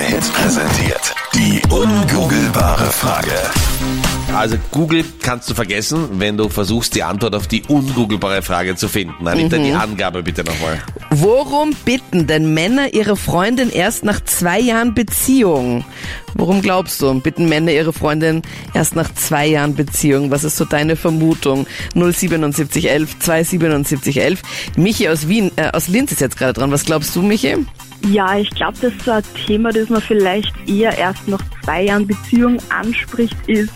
Hit präsentiert. Die ungoogelbare Frage. Also Google kannst du vergessen, wenn du versuchst, die Antwort auf die ungoogelbare Frage zu finden. Anita, die Angabe bitte nochmal. Worum bitten denn Männer ihre Freundin erst nach zwei Jahren Beziehung? Worum glaubst du? Bitten Männer ihre Freundin erst nach zwei Jahren Beziehung? Was ist so deine Vermutung? 07711 27711. Michi aus Wien, äh, aus Linz ist jetzt gerade dran. Was glaubst du, Michi? Ja, ich glaube, das ist so ein Thema, das man vielleicht eher erst nach zwei Jahren Beziehung anspricht, ist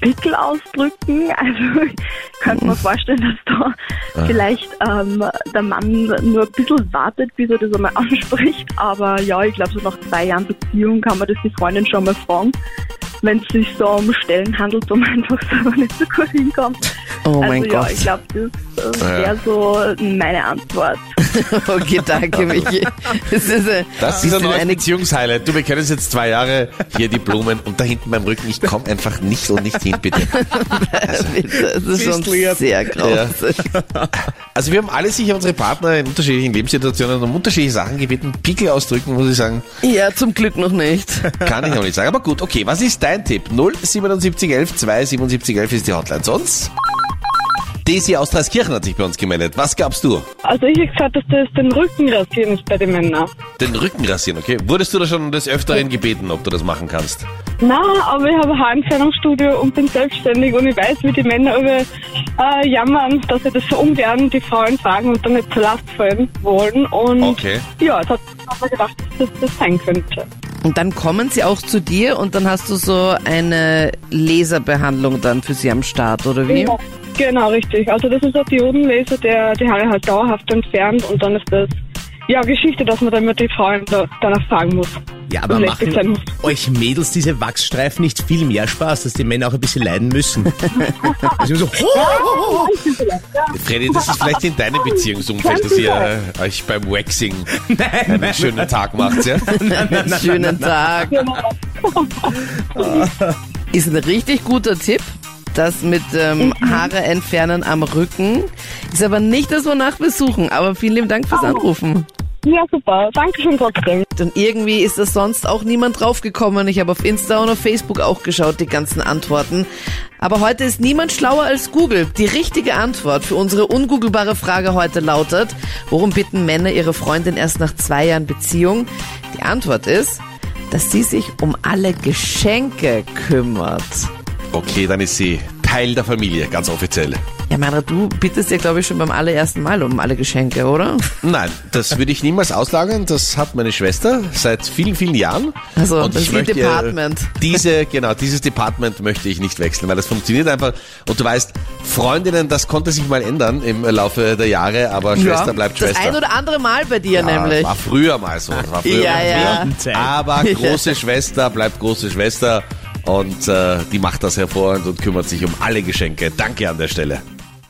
Pickel ausdrücken. Also ich könnte mir vorstellen, dass da vielleicht ähm, der Mann nur ein bisschen wartet, bis er das einmal anspricht. Aber ja, ich glaube, so nach zwei Jahren Beziehung kann man das die Freundin schon mal fragen, wenn es sich so um Stellen handelt, wo man einfach selber nicht so gut hinkommt. Oh also mein ja, Gott. ich glaube, das äh, wäre so meine Antwort. Okay, danke, Michi. Das ist, äh, Das ist ein neues eine Beziehungshighlight. Du, wir kennen es jetzt zwei Jahre. Hier die Blumen und da hinten beim Rücken. Ich komme einfach nicht und nicht hin, bitte. Das ist schon Lieb. sehr grausig. Also wir haben alle sicher unsere Partner in unterschiedlichen Lebenssituationen um unterschiedliche Sachen gebeten. Pickel ausdrücken, muss ich sagen, Ja, zum Glück noch nicht. kann ich noch nicht sagen. Aber gut, okay, was ist dein Tipp? 07711 27711 ist die Hotline. Sonst? Daisy aus Dreiskirchen hat sich bei uns gemeldet. Was gabst du? Also ich habe gesagt, dass das den Rücken rasieren ist bei den Männern. Den Rücken rasieren, okay? Wurdest du da schon des Öfteren gebeten, ob du das machen kannst? Na, aber ich habe ein Haarentfernungsstudio und bin selbstständig und ich weiß, wie die Männer über äh, jammern, dass sie das so ungern die Frauen fragen und dann nicht zur Last fallen wollen. Und Okay. ja, jetzt hat man gedacht, dass das sein könnte. Und dann kommen sie auch zu dir und dann hast du so eine Laserbehandlung dann für sie am Start, oder wie? Ja, genau, richtig. Also das ist ein Diodenlaser, der die Haare halt dauerhaft entfernt und dann ist das ja Geschichte, dass man dann mit die Frauen da, danach fragen muss. Ja, aber machen muss. euch Mädels diese Wachsstreifen nicht viel mehr Spaß, dass die Männer auch ein bisschen leiden müssen? also so, Freddy, das ist vielleicht in deinem Beziehungsumfeld, dass ihr äh, euch beim Waxing einen schönen Tag macht, ja? Schönen Tag. Genau. Ist ein richtig guter Tipp. Das mit ähm, Haare entfernen am Rücken. Ist aber nicht das, wonach wir suchen. Aber vielen lieben Dank fürs Anrufen. Ja, super. Dankeschön trotzdem. Und irgendwie ist da sonst auch niemand draufgekommen. Ich habe auf Insta und auf Facebook auch geschaut, die ganzen Antworten. Aber heute ist niemand schlauer als Google. Die richtige Antwort für unsere ungoogelbare Frage heute lautet, worum bitten Männer ihre Freundin erst nach zwei Jahren Beziehung? Die Antwort ist, dass sie sich um alle Geschenke kümmert. Okay, dann ist sie Teil der Familie, ganz offiziell. Ja, Mara, du bittest ja, glaube ich, schon beim allerersten Mal um alle Geschenke, oder? Nein, das würde ich niemals auslagern. Das hat meine Schwester seit vielen, vielen Jahren. Also, Und das ich möchte, Department. Diese, genau, dieses Department möchte ich nicht wechseln, weil das funktioniert einfach. Und du weißt, Freundinnen, das konnte sich mal ändern im Laufe der Jahre, aber Schwester bleibt das Schwester. ein oder andere Mal bei dir Ja, nämlich. War früher mal so. War früher Ja, mal ja. so. Aber große Schwester bleibt große Schwester und äh, die macht das hervorragend und kümmert sich um alle Geschenke. Danke an der Stelle.